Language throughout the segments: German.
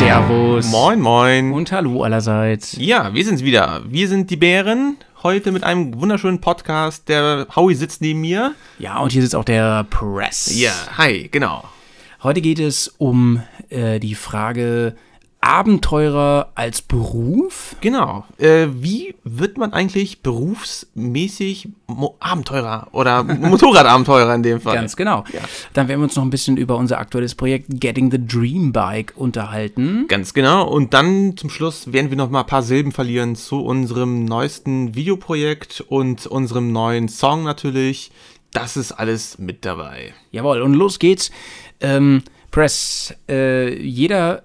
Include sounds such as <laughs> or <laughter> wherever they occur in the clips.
Servus. Moin, moin. Und hallo allerseits. Ja, wir sind's wieder. Wir sind die Bären. Heute mit einem wunderschönen Podcast. Der Howie sitzt neben mir. Ja, und hier sitzt auch der Press. Ja, hi, genau. Heute geht es um äh, die Frage Abenteurer als Beruf. Genau. Äh, wie wird man eigentlich berufsmäßig Mo Abenteurer oder <laughs> Motorradabenteurer in dem Fall? Ganz genau. Ja. Dann werden wir uns noch ein bisschen über unser aktuelles Projekt Getting the Dream Bike unterhalten. Ganz genau. Und dann zum Schluss werden wir noch mal ein paar Silben verlieren zu unserem neuesten Videoprojekt und unserem neuen Song natürlich. Das ist alles mit dabei. Jawohl, und los geht's. Ähm, Press, äh, jeder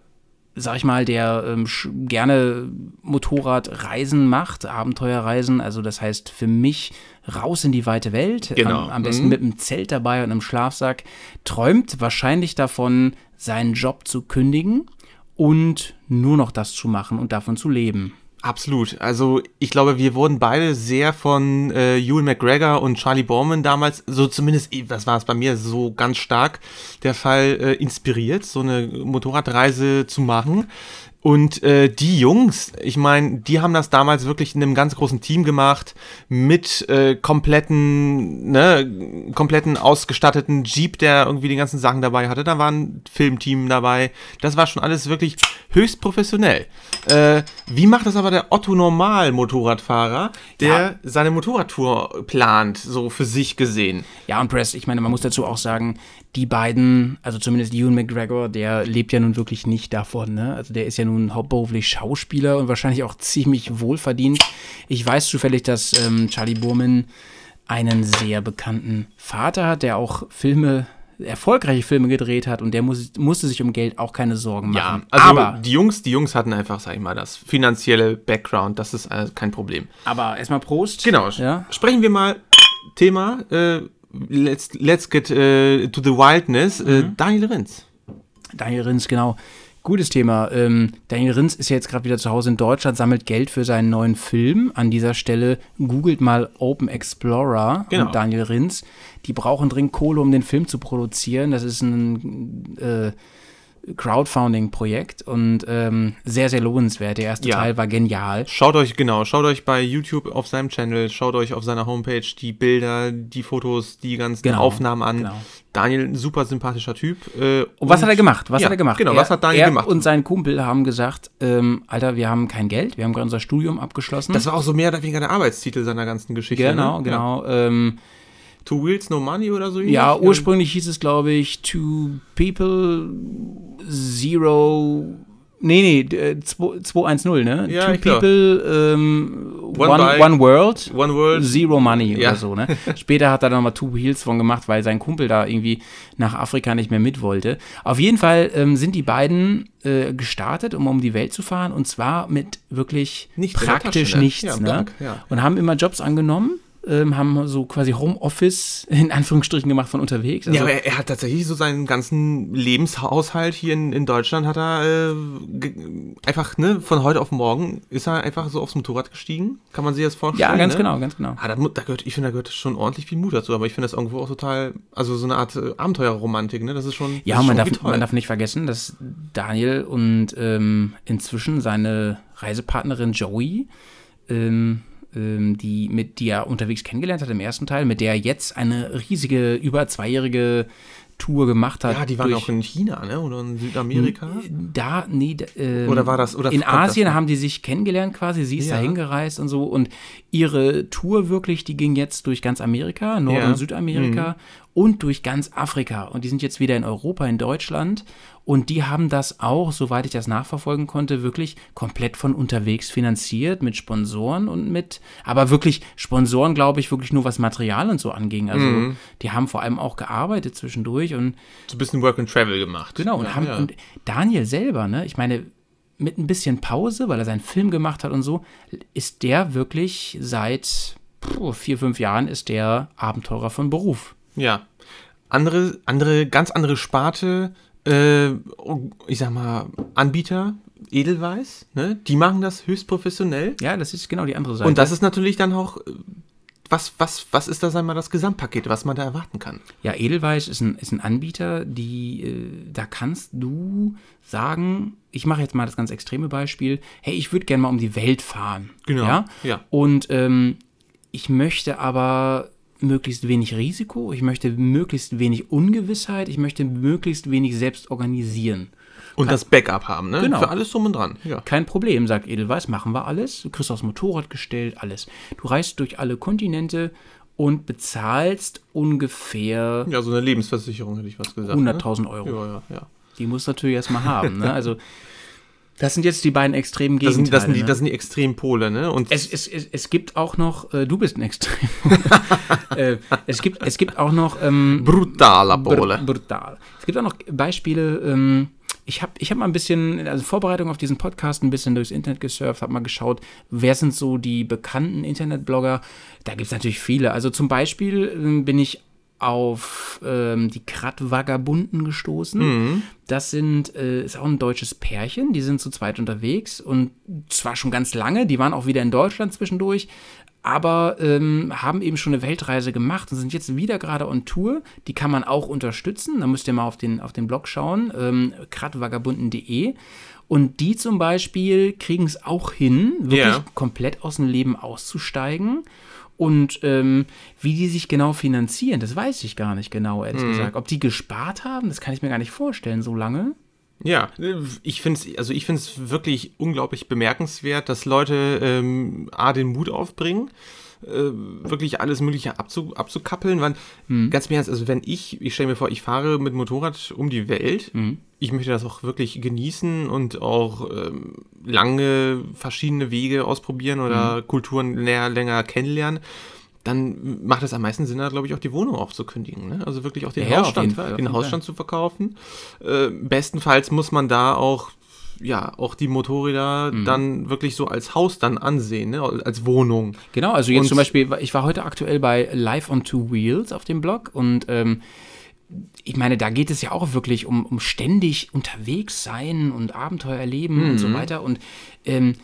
sag ich mal, der ähm, gerne Motorradreisen macht, Abenteuerreisen, also das heißt für mich raus in die weite Welt, Genau. am, am besten Mhm. mit einem Zelt dabei und einem Schlafsack, träumt wahrscheinlich davon, seinen Job zu kündigen und nur noch das zu machen und davon zu leben. Absolut. Also ich glaube, wir wurden beide sehr von äh, Ewan McGregor und Charlie Borman damals, so zumindest, das war es bei mir so ganz stark, der Fall äh, inspiriert, so eine Motorradreise zu machen. Und äh, die Jungs, ich meine, die haben das damals wirklich in einem ganz großen Team gemacht, mit äh, kompletten, ne, kompletten ausgestatteten Jeep, der irgendwie die ganzen Sachen dabei hatte. Da war ein Filmteam dabei. Das war schon alles wirklich höchst professionell. Äh, wie macht das aber der Otto Normal Motorradfahrer, der Ja. seine Motorradtour plant, so für sich gesehen? Ja, und Press, ich meine, man muss dazu auch sagen, die beiden, also zumindest Ewan McGregor, der lebt ja nun wirklich nicht davon, ne? Also der ist ja nun hauptberuflich Schauspieler und wahrscheinlich auch ziemlich wohlverdient. Ich weiß zufällig, dass ähm, Charlie Burman einen sehr bekannten Vater hat, der auch Filme, erfolgreiche Filme gedreht hat und der muss, musste sich um Geld auch keine Sorgen Ja, machen. also aber, die Jungs, die Jungs hatten einfach, sag ich mal, das finanzielle Background, das ist äh, kein Problem. aber erstmal Prost. Genau. Ja. Sprechen wir mal Thema. Äh, let's, let's get äh, to the wildness. Äh, Mhm. Daniel Rinz. Daniel Rins, genau. Gutes Thema. Ähm, Daniel Rins ist ja jetzt gerade wieder zu Hause in Deutschland, sammelt Geld für seinen neuen Film. An dieser Stelle googelt mal Open Explorer Genau. und Daniel Rins. Die brauchen dringend Kohle, um den Film zu produzieren. Das ist ein äh, Crowdfunding-Projekt und ähm, sehr, sehr lohnenswert. Der erste Ja. Teil war genial. Schaut euch, genau, schaut euch bei YouTube auf seinem Channel, schaut euch auf seiner Homepage die Bilder, die Fotos, die ganzen Genau, Aufnahmen an. genau. Daniel, ein super sympathischer Typ. Äh, Und was hat er gemacht? Was ja, hat er gemacht? Genau, er, was hat Daniel er gemacht? und sein Kumpel haben gesagt, ähm, Alter, wir haben kein Geld, wir haben gerade unser Studium abgeschlossen. das war auch so mehr oder weniger der Arbeitstitel seiner ganzen Geschichte. genau, ne? genau. Ähm, Ja. Two Wheels, No Money oder so Ja, ähnlich? ursprünglich hieß es, glaube ich, Two People, Zero. Nee, nee, äh, 2- 210, ne? Ja, Two glaub. People, ähm, One one, one World, One World. Zero Money Ja. oder so, ne? <laughs> Später hat er dann nochmal Two Wheels von gemacht, weil sein Kumpel da irgendwie nach Afrika nicht mehr mit wollte. Auf jeden Fall ähm, sind die beiden äh, gestartet, um um die Welt zu fahren und zwar mit wirklich der praktisch ne? nichts, Ja, ne? blank, ja. Und haben immer Jobs angenommen. Ähm, haben so quasi Homeoffice in Anführungsstrichen gemacht von unterwegs. Also, ja, aber er, er hat tatsächlich so seinen ganzen Lebenshaushalt hier in, in Deutschland hat er äh, einfach, ne, von heute auf morgen ist er einfach so aufs Motorrad gestiegen. Kann man sich das vorstellen? Ja, ganz ne? genau, ganz genau. Ah, da, da gehört, ich finde, da gehört schon ordentlich viel Mut dazu, aber ich finde das irgendwo auch total, also so eine Art äh, Abenteuerromantik, ne? Das ist schon. Ja, man schon darf, man darf nicht vergessen, dass Daniel und ähm, inzwischen seine Reisepartnerin Joey, ähm, die, mit, die er unterwegs kennengelernt hat im ersten Teil, mit der er jetzt eine riesige, über zweijährige Tour gemacht hat. ja, die waren durch- auch in China, ne? Oder in Südamerika. Da, nee, ähm, Oder war das- oder in das Asien noch? haben die sich kennengelernt quasi, sie ist Ja. da hingereist und so und ihre Tour wirklich, die ging jetzt durch ganz Amerika, Nord- Ja. Mhm. und Südamerika und durch ganz Afrika und die sind jetzt wieder in Europa, in Deutschland und die haben das auch, soweit ich das nachverfolgen konnte, wirklich komplett von unterwegs finanziert mit Sponsoren und mit, aber wirklich Sponsoren, glaube ich, wirklich nur was Material und so anging. Also Mhm. die haben vor allem auch gearbeitet zwischendurch und So ein bisschen Work and Travel gemacht. Genau, und, ja, haben, ja. und Daniel selber, ne, ich meine, mit ein bisschen Pause, weil er seinen Film gemacht hat und so, ist der wirklich seit puh, vier, fünf Jahren ist der Abenteurer von Beruf. Ja. Andere, andere, ganz andere Sparte, äh, ich sag mal, Anbieter, Edelweiß, ne? Die machen das höchst professionell. Ja, das ist genau die andere Seite. Und das ist natürlich dann auch, äh, was, was, was ist das einmal das Gesamtpaket, was man da erwarten kann? Ja, Edelweiss ist ein, ist ein Anbieter, die, äh, da kannst du sagen, ich mache jetzt mal das ganz extreme Beispiel, hey, ich würde gerne mal um die Welt fahren. Genau, Ja. ja. Und ähm, ich möchte aber möglichst wenig Risiko, ich möchte möglichst wenig Ungewissheit, ich möchte möglichst wenig selbst organisieren. Und das Backup haben, ne? Genau. Für alles drum und dran. Ja. Kein Problem, sagt Edelweiss, machen wir alles. Du kriegst aufs Motorrad gestellt, alles. Du reist durch alle Kontinente und bezahlst ungefähr ja, so eine Lebensversicherung hätte ich was gesagt. 100.000 Euro. Ne? Ja, ja, ja. Die musst du natürlich erstmal haben. Ne? Also, <laughs> das sind jetzt die beiden extremen Das Gegenteile. sind, das, sind die, ne? das sind die Extrempole, ne? Und es, es, es, es gibt auch noch, äh, du bist ein Extrem. <laughs> <laughs> äh, es, gibt, es gibt auch noch ähm, brutaler br Pole. brutal. Es gibt auch noch Beispiele. Ähm, ich habe ich hab mal ein bisschen, also Vorbereitung auf diesen Podcast, ein bisschen durchs Internet gesurft, habe mal geschaut, wer sind so die bekannten Internetblogger. Da gibt es natürlich viele. Also zum Beispiel ähm, bin ich auf ähm, die Krat-Vagabunden gestoßen. Das sind, äh, ist auch ein deutsches Pärchen, die sind zu zweit unterwegs und zwar schon ganz lange, die waren auch wieder in Deutschland zwischendurch, aber ähm, haben eben schon eine Weltreise gemacht und sind jetzt wieder gerade on Tour. Die kann man auch unterstützen. Da müsst ihr mal auf den, auf den Blog schauen, ähm, kratvagabunden.de. Und die zum Beispiel kriegen es auch hin, wirklich Ja. komplett aus dem Leben auszusteigen. Und ähm, wie die sich genau finanzieren, das weiß ich gar nicht genau, ehrlich gesagt. Ob die gespart haben, das kann ich mir gar nicht vorstellen, so lange. Ja, ich finde es also ich find's wirklich unglaublich bemerkenswert, dass Leute ähm, A, den Mut aufbringen, äh, wirklich alles Mögliche abzu, abzukappeln. Weil, ganz im Ernst, also wenn ich, ich stelle mir vor, ich fahre mit Motorrad um die Welt, ich möchte das auch wirklich genießen und auch ähm, lange verschiedene Wege ausprobieren oder Kulturen näher, länger kennenlernen. Dann macht es am meisten Sinn, da glaube ich auch die Wohnung aufzukündigen. Ne? Also wirklich auch den Ja, Hausstand, Fall, den Hausstand zu verkaufen. Äh, bestenfalls muss man da auch ja auch die Motorräder Mhm. dann wirklich so als Haus dann ansehen, ne? als Wohnung. Genau, also jetzt Und- zum Beispiel, ich war heute aktuell bei Live on Two Wheels auf dem Blog und ähm, ich meine, da geht es ja auch wirklich um, um ständig unterwegs sein und Abenteuer erleben und Mhm. so weiter. Und ähm,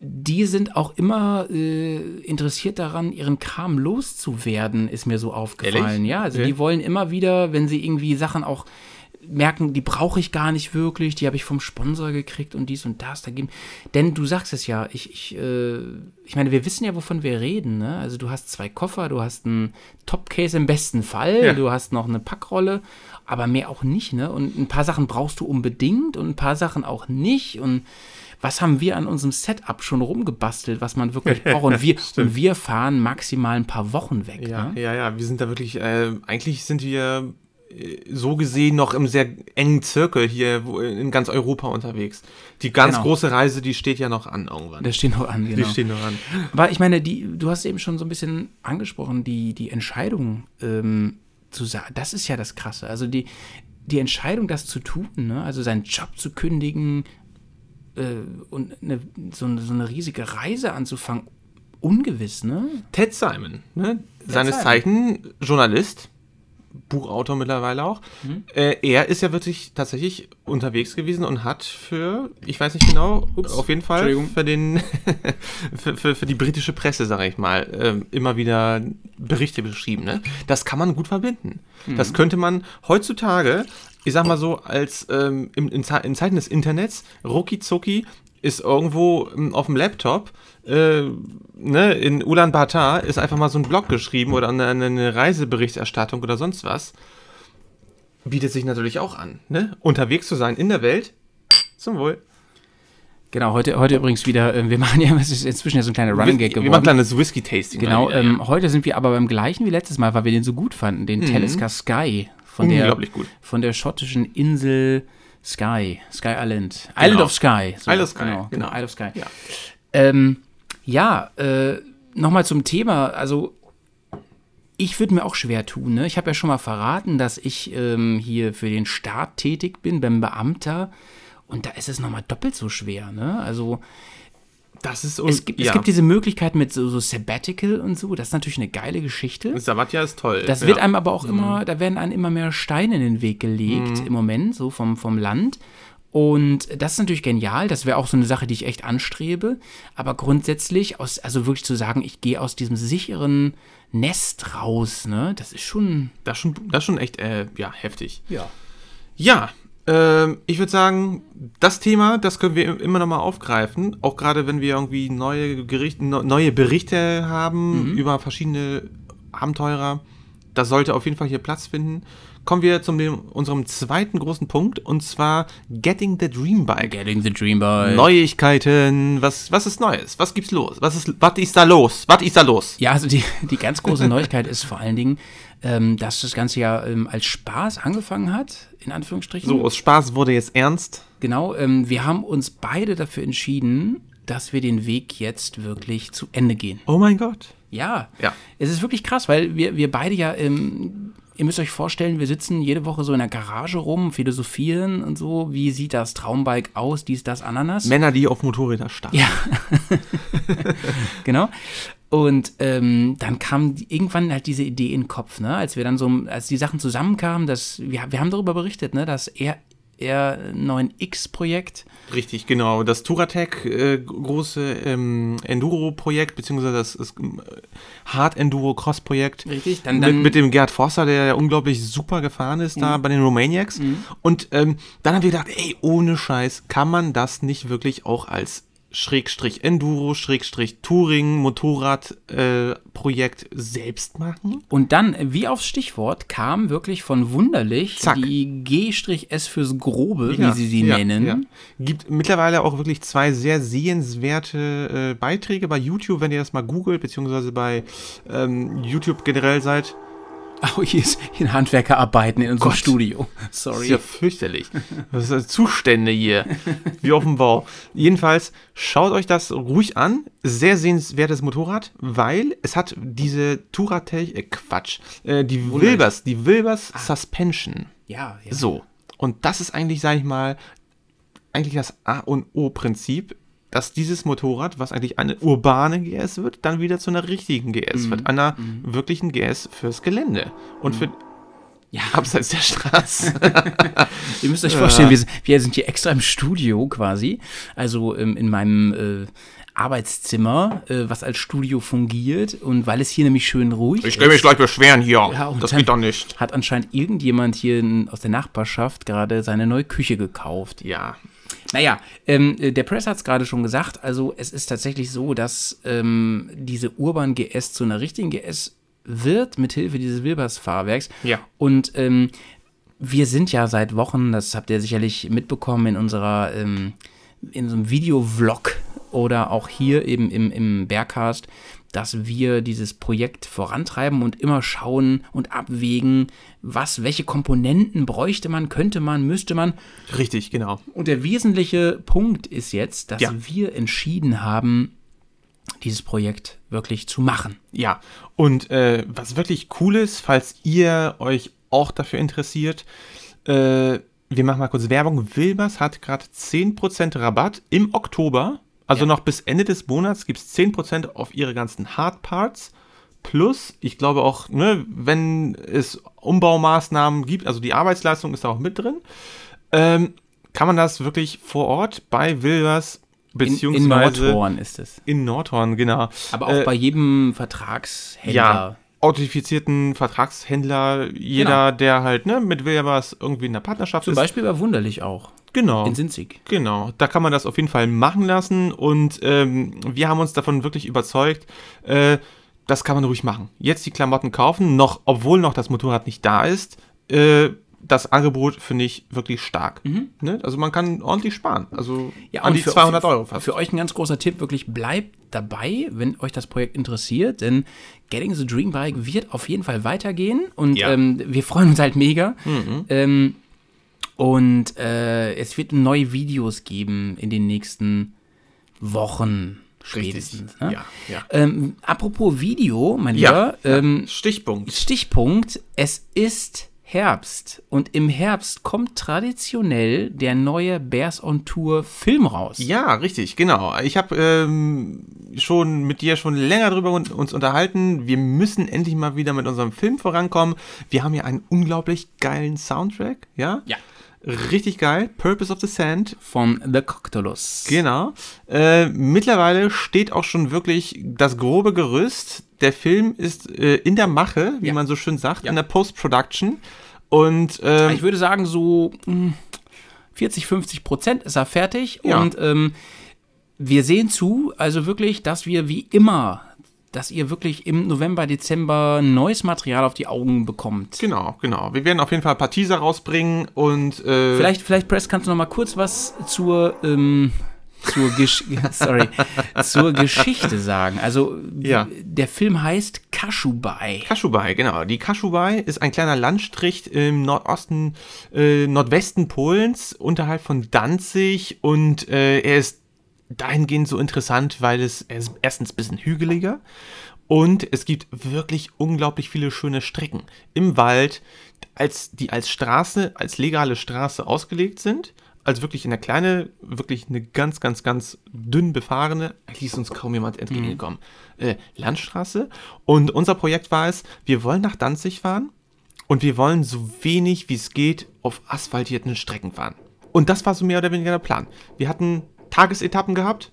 die sind auch immer äh, interessiert daran, ihren Kram loszuwerden, ist mir so aufgefallen. Ehrlich? Ja, also Okay. die wollen immer wieder, wenn sie irgendwie Sachen auch merken, die brauche ich gar nicht wirklich, die habe ich vom Sponsor gekriegt und dies und das dagegen. Denn du sagst es ja, ich, ich, äh, ich meine, wir wissen ja, wovon wir reden. Ne? Also du hast zwei Koffer, du hast einen Topcase im besten Fall, Ja. du hast noch eine Packrolle, aber mehr auch nicht. Ne? Und ein paar Sachen brauchst du unbedingt und ein paar Sachen auch nicht. Und was haben wir an unserem Setup schon rumgebastelt, was man wirklich <laughs> braucht? Und wir, und wir fahren maximal ein paar Wochen weg. Ja, Ne? ja, ja, wir sind da wirklich, äh, eigentlich sind wir so gesehen noch im sehr engen Zirkel hier in ganz Europa unterwegs. Die ganz Genau. große Reise, die steht ja noch an irgendwann. Das steht noch an, genau. Die steht noch an. Aber ich meine, die, du hast eben schon so ein bisschen angesprochen, die, die Entscheidung ähm, zu sagen, das ist ja das Krasse. Also die, die Entscheidung, das zu tun, ne? also seinen Job zu kündigen äh, und eine, so, eine, so eine riesige Reise anzufangen, ungewiss, ne? Ted Simon, ne? seines Simon. Zeichen Journalist, Buchautor mittlerweile auch. Mhm. Äh, er ist ja wirklich tatsächlich unterwegs gewesen und hat für, ich weiß nicht genau, auf jeden Fall für den <laughs> für, für, für die britische Presse, sage ich mal, ähm, immer wieder Berichte beschrieben. Ne? Das kann man gut verbinden. Mhm. Das könnte man heutzutage, ich sag mal so, als ähm, in, in, in Zeiten des Internets, rucki zucki ist irgendwo ähm, auf dem Laptop, äh, ne, in Ulaanbaatar ist einfach mal so ein Blog geschrieben oder eine, eine Reiseberichterstattung oder sonst was. Bietet sich natürlich auch an, ne? Unterwegs zu sein in der Welt. Zum Wohl. Genau, heute, heute übrigens wieder, äh, wir <laughs> machen ja, es ist inzwischen ja so ein kleiner Running Gag Wir geworden. machen kleines Whisky-Tasting. Genau, mal wieder, ähm, heute sind wir aber beim gleichen wie letztes Mal, weil wir den so gut fanden, den Talisker Sky von der, Mhm. Unglaublich gut. von der schottischen Insel Sky, Sky Island, Island of Sky. So, Isle of Sky, genau, genau, genau. Isle of Sky. Ja. Ähm, ja, äh, nochmal zum Thema, also ich würde mir auch schwer tun. Ne? Ich habe ja schon mal verraten, dass ich ähm, hier für den Staat tätig bin, beim Beamter. Und da ist es nochmal doppelt so schwer. Ne? Also Das ist es gibt, es gibt diese Möglichkeit mit so, so Sabbatical und so. Das ist natürlich eine geile Geschichte. Savatja ist toll. Das ja. wird einem aber auch immer, da werden einem immer mehr Steine in den Weg gelegt im Moment, so vom, vom Land. Und das ist natürlich genial. Das wäre auch so eine Sache, die ich echt anstrebe. Aber grundsätzlich, aus, also wirklich zu sagen, ich gehe aus diesem sicheren Nest raus, ne, das ist schon. Das ist schon, das ist schon echt, äh, ja, heftig. Ja. Ja, Ähm, ich würde sagen, das Thema, das können wir immer noch mal aufgreifen. Auch gerade, wenn wir irgendwie neue, Gericht, neue Berichte haben mhm. über verschiedene Abenteurer. Das sollte auf jeden Fall hier Platz finden kommen wir zu unserem zweiten großen Punkt und zwar Getting the Dream Bike. Getting the Dream Bike. Neuigkeiten. Was, was ist Neues? Was gibt's los? Was ist, was ist da los? Was ist da los? Ja, also die, die ganz große Neuigkeit ist vor allen Dingen, ähm, dass das Ganze ja ähm, als Spaß angefangen hat, in Anführungsstrichen. So, aus Spaß wurde jetzt ernst. Genau, ähm, wir haben uns beide dafür entschieden, dass wir den Weg jetzt wirklich zu Ende gehen. Oh mein Gott. Ja, ja. Es ist wirklich krass, weil wir, wir beide ja ähm, ihr müsst euch vorstellen, wir sitzen jede Woche so in der Garage rum, philosophieren und so. Wie sieht das Traumbike aus? Dies, das, Ananas. Männer, die auf Motorräder starten. Ja. <laughs> genau. Und ähm, dann kam irgendwann halt diese Idee in den Kopf, ne? Als wir dann so, als die Sachen zusammenkamen, dass wir, wir haben darüber berichtet, ne, dass er R9X-Projekt. Richtig, genau. Das Touratec äh, große ähm, Enduro-Projekt, beziehungsweise das, das äh, Hard Enduro Cross-Projekt. Richtig, dann, dann mit, mit, dem Gerd Forster, der ja unglaublich super gefahren ist mhm. da bei den Romaniacs. Mhm. Und ähm, dann haben wir gedacht, ey, ohne Scheiß, kann man das nicht wirklich auch als Schrägstrich Enduro, Schrägstrich Touring, Motorradprojekt äh, selbst machen. Und dann, wie aufs Stichwort, kam wirklich von Wunderlich Zack. die G-S fürs Grobe, ja, wie sie sie ja, nennen. Ja. Gibt mittlerweile auch wirklich zwei sehr sehenswerte äh, Beiträge bei YouTube, wenn ihr das mal googelt, beziehungsweise bei ähm, YouTube generell seid. Oh, hier ist in Handwerkerarbeiten in unserem Gott. Studio. Sorry. Das ist ja fürchterlich. Das sind Zustände hier. Wie auf dem Bau. Jedenfalls, schaut euch das ruhig an. Sehr sehenswertes Motorrad, weil es hat diese Touratech, äh, Quatsch, äh, die Wunderlich. Wilbers, die Wilbers ah. Suspension. Ja, ja. So. Und das ist eigentlich, sag ich mal, eigentlich das A und O-Prinzip dass dieses Motorrad, was eigentlich eine urbane GS wird, dann wieder zu einer richtigen GS mhm. wird. Einer mhm. wirklichen GS fürs Gelände. Und mhm. für ja. abseits der Straße. <laughs> Ihr müsst euch vorstellen, wir, wir, sind hier extra im Studio quasi. Also ähm, in meinem äh, Arbeitszimmer, äh, was als Studio fungiert. Und weil es hier nämlich schön ruhig ist. Ich will mich gleich beschweren hier. Ja, das geht doch nicht. Hat anscheinend irgendjemand hier aus der Nachbarschaft gerade seine neue Küche gekauft. Ja, naja, ähm, der Press hat es gerade schon gesagt, also es ist tatsächlich so, dass ähm, diese Urban GS zu einer richtigen GS wird, mithilfe dieses Wilbers-Fahrwerks. Ja. Und ähm, wir sind ja seit Wochen, das habt ihr sicherlich mitbekommen in unserer, ähm, in so einem Video-Vlog oder auch hier eben im, im Bergcast, dass wir dieses Projekt vorantreiben und immer schauen und abwägen, was, welche Komponenten bräuchte man, könnte man, müsste man. Richtig, genau. Und der wesentliche Punkt ist jetzt, dass ja. wir entschieden haben, dieses Projekt wirklich zu machen. Ja, und äh, was wirklich cool ist, falls ihr euch auch dafür interessiert, äh, wir machen mal kurz Werbung. Wilbers hat gerade 10% Rabatt im Oktober also ja. noch bis Ende des Monats gibt es 10% auf ihre ganzen Hardparts. Plus, ich glaube auch, ne, wenn es Umbaumaßnahmen gibt, also die Arbeitsleistung ist da auch mit drin, ähm, kann man das wirklich vor Ort bei Wilvers beziehungsweise in, in Nordhorn ist es. In Nordhorn, genau. Aber auch äh, bei jedem Vertragshändler. Ja, authentifizierten Vertragshändler, jeder, genau. der halt ne, mit Wilvers irgendwie in der Partnerschaft Zum ist. Zum Beispiel bei Wunderlich auch. Genau. In Sinzig. Genau. Da kann man das auf jeden Fall machen lassen und ähm, wir haben uns davon wirklich überzeugt, äh, das kann man ruhig machen. Jetzt die Klamotten kaufen, noch, obwohl noch das Motorrad nicht da ist. Äh, das Angebot finde ich wirklich stark. Mhm. Ne? Also man kann ordentlich sparen. Also ja, an die für, 200 Euro fast. Für euch ein ganz großer Tipp, wirklich bleibt dabei, wenn euch das Projekt interessiert, denn Getting the Dream Bike wird auf jeden Fall weitergehen und ja. ähm, wir freuen uns halt mega. Mhm. Ähm, und äh, es wird neue Videos geben in den nächsten Wochen. Spätestens. Ne? Ja, ja. Ähm, apropos Video, mein Lieber. Ja, ähm, Stichpunkt. Stichpunkt. Es ist Herbst und im Herbst kommt traditionell der neue Bears on Tour Film raus. Ja, richtig, genau. Ich habe ähm, schon mit dir schon länger darüber uns unterhalten. Wir müssen endlich mal wieder mit unserem Film vorankommen. Wir haben ja einen unglaublich geilen Soundtrack, ja? Ja. Richtig geil. Purpose of the Sand. Von The Coctolus. Genau. Äh, mittlerweile steht auch schon wirklich das grobe Gerüst. Der Film ist äh, in der Mache, wie ja. man so schön sagt, ja. in der Post-Production. Und ähm, ich würde sagen, so mh, hm, 40, 50 Prozent ist er fertig Ja. und ähm, wir sehen zu, also wirklich, dass wir wie immer, dass ihr wirklich im November, Dezember neues Material auf die Augen bekommt. Genau, genau. Wir werden auf jeden Fall ein paar Teaser rausbringen und äh, Vielleicht, vielleicht, Press, kannst du noch mal kurz was zur, ähm, zur, Gesch <laughs> sorry, zur Geschichte sagen. Also, Ja. der Film heißt Kashubai. Kashubai, genau. Die Kashubai ist ein kleiner Landstrich im Nordosten, äh, Nordwesten Polens, unterhalb von Danzig und äh, er ist dahingehend so interessant, weil es ist erstens ein bisschen hügeliger und es gibt wirklich unglaublich viele schöne Strecken im Wald, als, die als Straße, als legale Straße ausgelegt sind. Also wirklich eine kleine, wirklich eine ganz, ganz, ganz dünn befahrene, eigentlich ist uns kaum jemand entgegengekommen, äh, Landstraße. Und unser Projekt war es, wir wollen nach Danzig fahren und wir wollen so wenig wie es geht auf asphaltierten Strecken fahren. Und das war so mehr oder weniger der Plan. Wir hatten Tagesetappen gehabt.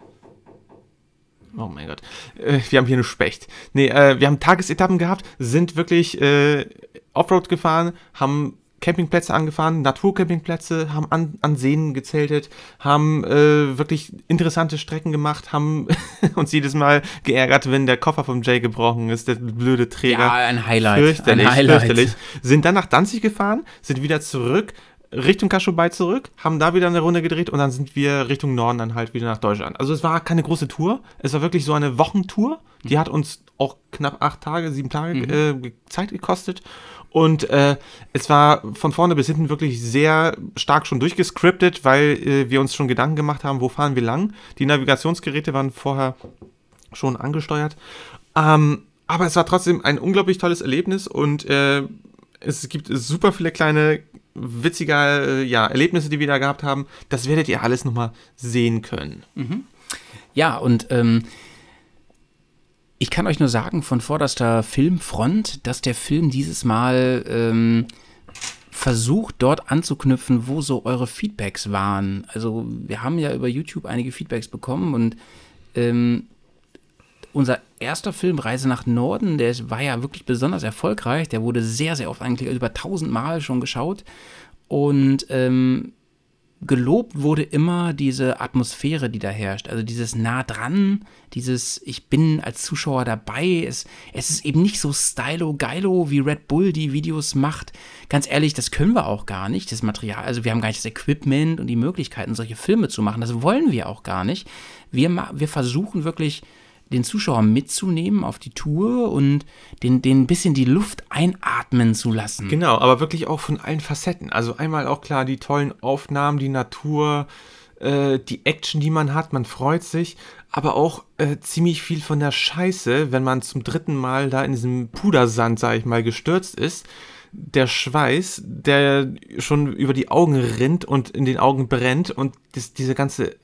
Oh mein Gott. Äh, wir haben hier eine Specht. Nee, äh, wir haben Tagesetappen gehabt, sind wirklich äh, Offroad gefahren, haben Campingplätze angefahren, Naturcampingplätze, haben an, an Seen gezeltet, haben äh, wirklich interessante Strecken gemacht, haben <laughs> uns jedes Mal geärgert, wenn der Koffer vom Jay gebrochen ist, der blöde Träger. Ja, ein Highlight. Fürchterlich, ein Highlight. fürchterlich. Sind dann nach Danzig gefahren, sind wieder zurück, Richtung Kaschubai zurück, haben da wieder eine Runde gedreht und dann sind wir Richtung Norden dann halt wieder nach Deutschland. Also es war keine große Tour, es war wirklich so eine Wochentour. Die hat uns auch knapp acht Tage, sieben Tage äh, ge- Zeit gekostet. Und äh, es war von vorne bis hinten wirklich sehr stark schon durchgescriptet, weil äh, wir uns schon Gedanken gemacht haben, wo fahren wir lang. Die Navigationsgeräte waren vorher schon angesteuert. Ähm, aber es war trotzdem ein unglaublich tolles Erlebnis und äh, es gibt super viele kleine witzige äh, ja, Erlebnisse, die wir da gehabt haben. Das werdet ihr alles nochmal sehen können. Ja, und ähm, ich kann euch nur sagen, von vorderster Filmfront, dass der Film dieses Mal ähm, versucht, dort anzuknüpfen, wo so eure Feedbacks waren. Also wir haben ja über YouTube einige Feedbacks bekommen und ähm, unser erster Film, Reise nach Norden, der war ja wirklich besonders erfolgreich. Der wurde sehr, sehr oft angeklickt, über 1000 Mal schon geschaut. Und ähm, gelobt wurde immer diese Atmosphäre, die da herrscht. Also dieses nah dran, dieses ich bin als Zuschauer dabei. Es, es ist eben nicht so stylo-geilo, wie Red Bull die Videos macht. Ganz ehrlich, das können wir auch gar nicht, das Material. Also wir haben gar nicht das Equipment und die Möglichkeiten, solche Filme zu machen. Das wollen wir auch gar nicht. Wir, wir versuchen wirklich den Zuschauer mitzunehmen auf die Tour und den, den ein bisschen die Luft einatmen zu lassen. Genau, aber wirklich auch von allen Facetten. Also einmal auch klar die tollen Aufnahmen, die Natur, äh, die Action, die man hat, man freut sich, aber auch äh, ziemlich viel von der Scheiße, wenn man zum dritten Mal da in diesem Pudersand, sag ich mal, gestürzt ist. Der Schweiß, der schon über die Augen rinnt und in den Augen brennt und das, diese ganze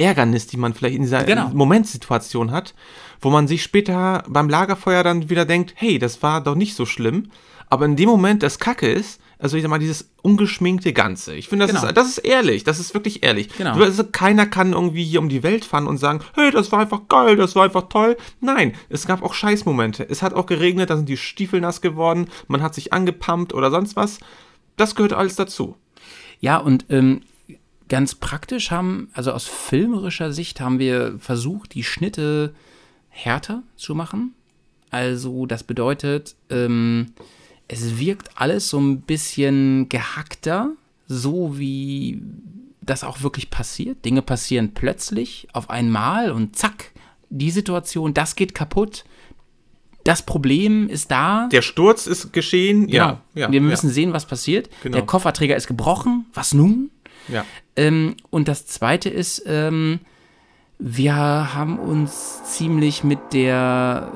Ärgernis, die man vielleicht in dieser Genau. Momentsituation hat, wo man sich später beim Lagerfeuer dann wieder denkt, hey, das war doch nicht so schlimm. Aber in dem Moment, das Kacke ist, also ich sag mal, dieses ungeschminkte Ganze. Ich finde, das, Genau. ist, das ist ehrlich, das ist wirklich ehrlich. Genau. Also keiner kann irgendwie hier um die Welt fahren und sagen, hey, das war einfach geil, das war einfach toll. Nein, es gab auch Scheißmomente. Es hat auch geregnet, da sind die Stiefel nass geworden, man hat sich angepumpt oder sonst was. Das gehört alles dazu. Ja, und ähm, ganz praktisch haben, also aus filmerischer Sicht haben wir versucht, die Schnitte härter zu machen. Also das bedeutet, ähm, es wirkt alles so ein bisschen gehackter, so wie das auch wirklich passiert. Dinge passieren plötzlich auf einmal und zack, die Situation, das geht kaputt. Das Problem ist da. Der Sturz ist geschehen. Ja, Genau. ja. wir müssen sehen, was passiert. Genau. Der Kofferträger ist gebrochen. Was nun? Ja. Ähm, und das zweite ist, ähm, wir haben uns ziemlich mit der,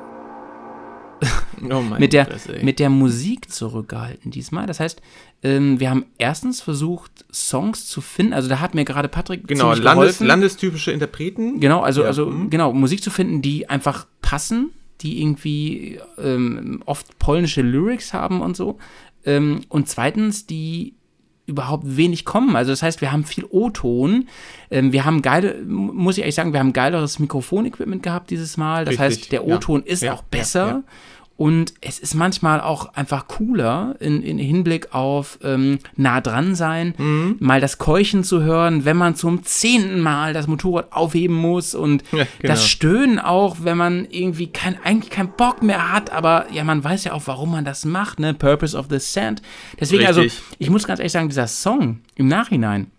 <laughs> Oh mit der, Fresse, mit der Musik zurückgehalten diesmal. Das heißt, ähm, wir haben erstens versucht, Songs zu finden. Also da hat mir gerade Patrick Genau, ziemlich Landes, geholfen. landestypische Interpreten. Genau, also, Ja, also mhm. genau, Musik zu finden, die einfach passen, die irgendwie ähm, oft polnische Lyrics haben und so. Ähm, und zweitens, die überhaupt wenig kommen. Also das heißt, wir haben viel O-Ton. Ähm, wir haben geile, mu- muss ich ehrlich sagen, wir haben geileres Mikrofonequipment gehabt dieses Mal. Das Richtig, heißt, der ja. O-Ton ist Ja, auch ja, besser. ja. Und es ist manchmal auch einfach cooler in, in Hinblick auf ähm, nah dran sein, Mhm. mal das Keuchen zu hören, wenn man zum zehnten Mal das Motorrad aufheben muss und Ja, genau. das Stöhnen auch, wenn man irgendwie kein, eigentlich keinen Bock mehr hat, aber ja, man weiß ja auch, warum man das macht, ne? Purpose of the Sand. Deswegen, also, Richtig. ich muss ganz ehrlich sagen, dieser Song im Nachhinein,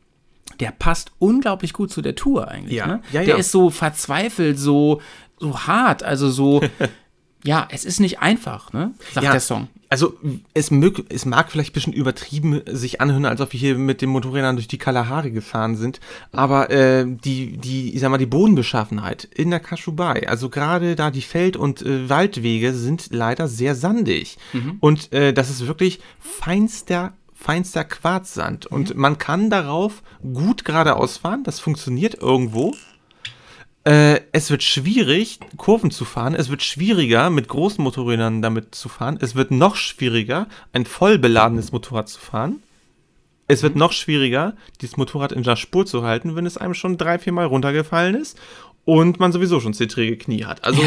der passt unglaublich gut zu der Tour eigentlich. Ja. Ne? Ja, der ist so verzweifelt, so, so hart, also so, <laughs> ja, es ist nicht einfach, ne? Sagt Ja. der Song. Also es, mög, es mag vielleicht ein bisschen übertrieben sich anhören, als ob wir hier mit den Motorrädern durch die Kalahari gefahren sind, aber äh, die, die, ich sag mal, die Bodenbeschaffenheit in der Kaschubai, also gerade da die Feld- und äh, Waldwege sind leider sehr sandig. Und äh, das ist wirklich feinster feinster Quarzsand. Und man kann darauf gut geradeaus fahren, das funktioniert irgendwo. Äh, es wird schwierig, Kurven zu fahren. Es wird schwieriger, mit großen Motorrädern damit zu fahren. Es wird noch schwieriger, ein voll beladenes Motorrad zu fahren. Es wird noch schwieriger, dieses Motorrad in der Spur zu halten, wenn es einem schon drei, vier Mal runtergefallen ist und man sowieso schon zittrige Knie hat. Also,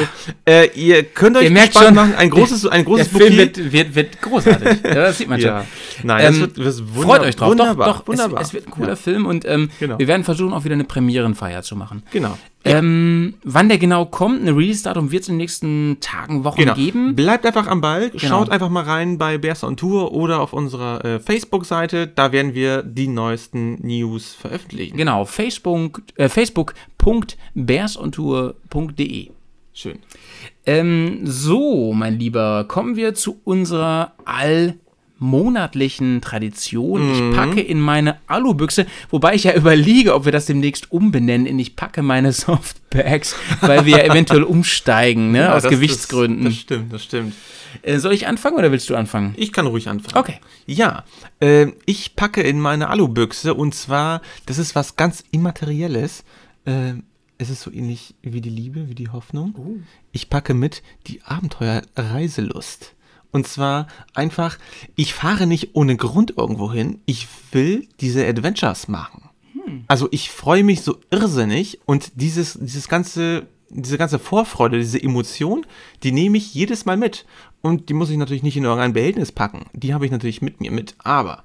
äh, ihr könnt euch Ihr schon, machen. Ein <laughs> großes, ein Der großes Film Bouquet. wird, wird, wird großartig. <laughs> ja, das sieht man Ja. schon. Nein, Ähm, das wird, wunder- Freut euch drauf. Wunderbar, doch, doch, wunderbar. Es, es wird ein cooler Ja, Film und ähm, Genau. wir werden versuchen, auch wieder eine Premierenfeier zu machen. genau. Ähm, wann der genau kommt, eine Release-Datum wird es in den nächsten Tagen, Wochen Genau. geben. Bleibt einfach am Ball. Genau. Schaut einfach mal rein bei Bears on Tour oder auf unserer äh, Facebook-Seite. Da werden wir die neuesten News veröffentlichen. Genau, Facebook, äh, facebook.bearsontour.de. Schön. Ähm, so, mein Lieber, kommen wir zu unserer allmonatlichen Tradition. Ich packe in meine Alubüchse, wobei ich ja <laughs> überlege, ob wir das demnächst umbenennen in ich packe meine <laughs> Softbags, weil wir ja eventuell umsteigen, ne, <laughs> Ja, aus das- Gewichtsgründen. Das, das stimmt, das stimmt. äh, soll ich anfangen oder willst du anfangen? Ich kann ruhig anfangen. Okay. Ja, äh, ich packe in meine Alubüchse und zwar, das ist was ganz Immaterielles. Äh, es ist so ähnlich wie die Liebe, wie die Hoffnung. Oh. Ich packe mit die Abenteuer-Reiselust. Und zwar einfach, ich fahre nicht ohne Grund irgendwo hin. Ich will diese Adventures machen. Also ich freue mich so irrsinnig und dieses, dieses ganze, diese ganze Vorfreude, diese Emotion, die nehme ich jedes Mal mit. Und die muss ich natürlich nicht in irgendein Behältnis packen. Die habe ich natürlich mit mir mit. Aber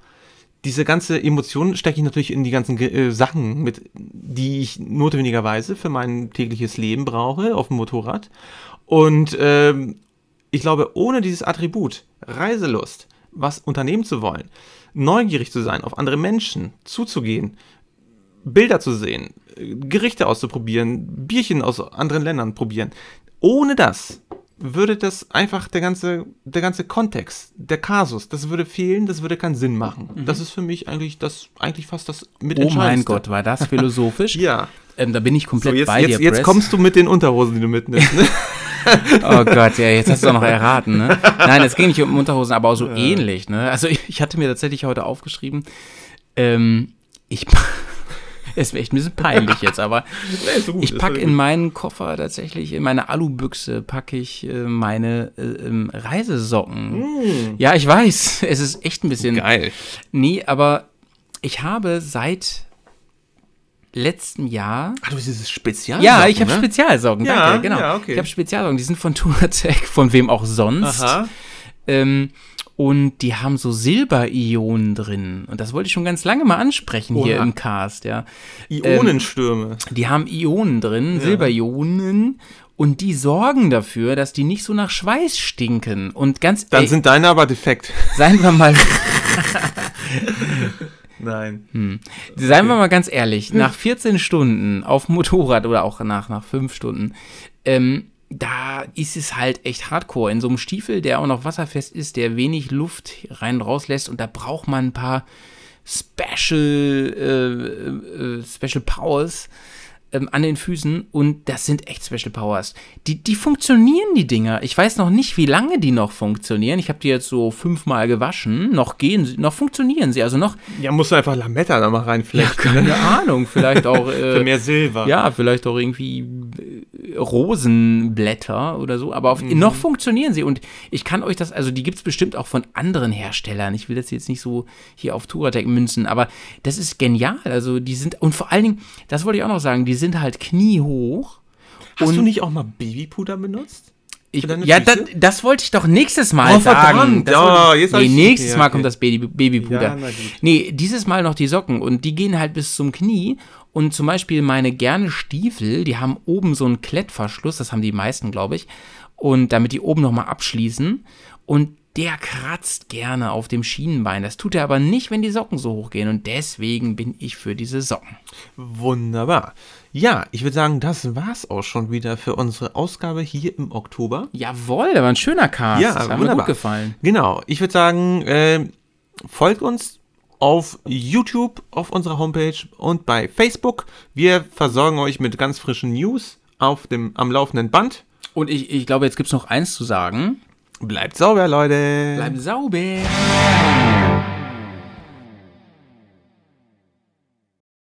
diese ganze Emotion stecke ich natürlich in die ganzen äh, Sachen mit, die ich notwendigerweise für mein tägliches Leben brauche auf dem Motorrad. Und ähm, ich glaube, ohne dieses Attribut, Reiselust, was unternehmen zu wollen, neugierig zu sein, auf andere Menschen zuzugehen, Bilder zu sehen, Gerichte auszuprobieren, Bierchen aus anderen Ländern probieren. Ohne das würde das einfach der ganze, der ganze Kontext, der Kasus, das würde fehlen, das würde keinen Sinn machen. Das ist für mich eigentlich das, eigentlich fast das Oh Mitentscheidendste. mein Gott, war das philosophisch? <laughs> Ja. ähm, da bin ich So, komplett jetzt, bei jetzt, dir, jetzt Press. kommst du mit den Unterhosen, die du mitnimmst. Ne? <laughs> <laughs> Oh Gott, ja, jetzt hast du auch noch erraten, ne? Nein, es ging nicht um Unterhosen, aber auch so ähnlich, ne? Also ich, ich hatte mir tatsächlich heute aufgeschrieben, ähm, ich, <laughs> es wäre echt ein bisschen peinlich jetzt, aber <laughs> ist so gut, ich packe in meinen Koffer tatsächlich, in meine Alubüchse packe ich äh, meine äh, ähm, Reisesocken. Ja, ich weiß, es ist echt ein bisschen, Geil. nee, aber ich habe seit letztem Jahr Ah, du hast dieses Spezial. ja, ich habe ne? Spezialsocken, Ja, danke, genau. ja, okay. Ich habe Spezialsocken, die sind von <laughs> Tourtech, von wem auch sonst. Aha. Ähm, und die haben so Silberionen drin. Und das wollte ich schon ganz lange mal ansprechen hier Oha. im Cast, ja. Ionenstürme. Die haben Ionen drin, Silberionen. Und die sorgen dafür, dass die nicht so nach Schweiß stinken. Und ganz Dann ey, sind deine aber defekt. seien wir mal, <laughs> <laughs> Nein. seien wir mal ganz ehrlich, nach 14 Stunden auf Motorrad oder auch nach, nach 5 Stunden, ähm, da ist es halt echt hardcore. In so einem Stiefel, der auch noch wasserfest ist, der wenig Luft rein und raus lässt und da braucht man ein paar Special, äh, äh, Special Powers ähm, an den Füßen und das sind echt Special Powers. Die, die funktionieren, die Dinger. Ich weiß noch nicht, wie lange die noch funktionieren. Ich habe die jetzt so fünfmal gewaschen. Noch gehen sie, noch funktionieren sie. Also noch, Ja, musst du einfach Lametta da mal reinflechten. keine Ahnung, vielleicht auch. <laughs> Äh, Für mehr Silber. ja, vielleicht auch irgendwie äh, Rosenblätter oder so, aber auf, Mhm. noch funktionieren sie und ich kann euch das, also die gibt es bestimmt auch von anderen Herstellern. Ich will das jetzt nicht so hier auf Touratec münzen, aber das ist genial. Also die sind, und vor allen Dingen, das wollte ich auch noch sagen, die sind halt kniehoch. Hast und- du nicht auch mal Babypuder benutzt? Ich, ja, das, Füße? das wollte ich doch nächstes Mal Oh, sagen. Ja, ich- nee, nächstes okay, Mal okay. kommt das Baby, Babypuder. Ja, nee, dieses Mal noch die Socken und die gehen halt bis zum Knie. Und zum Beispiel meine gerne Stiefel, die haben oben so einen Klettverschluss, das haben die meisten, glaube ich. Und damit die oben nochmal abschließen. Und der kratzt gerne auf dem Schienenbein. Das tut er aber nicht, wenn die Socken so hoch gehen. Und deswegen bin ich für diese Socken. Wunderbar. Ja, ich würde sagen, das war's auch schon wieder für unsere Ausgabe hier im Oktober. Jawohl, der war ein schöner Cast. Ja, das hat mir wunderbar. gut gefallen. Genau, ich würde sagen, äh, folgt uns auf YouTube, auf unserer Homepage und bei Facebook. Wir versorgen euch mit ganz frischen News auf dem, am laufenden Band. Und ich, ich glaube, jetzt gibt es noch eins zu sagen. Bleibt sauber, Leute. Bleiben sauber.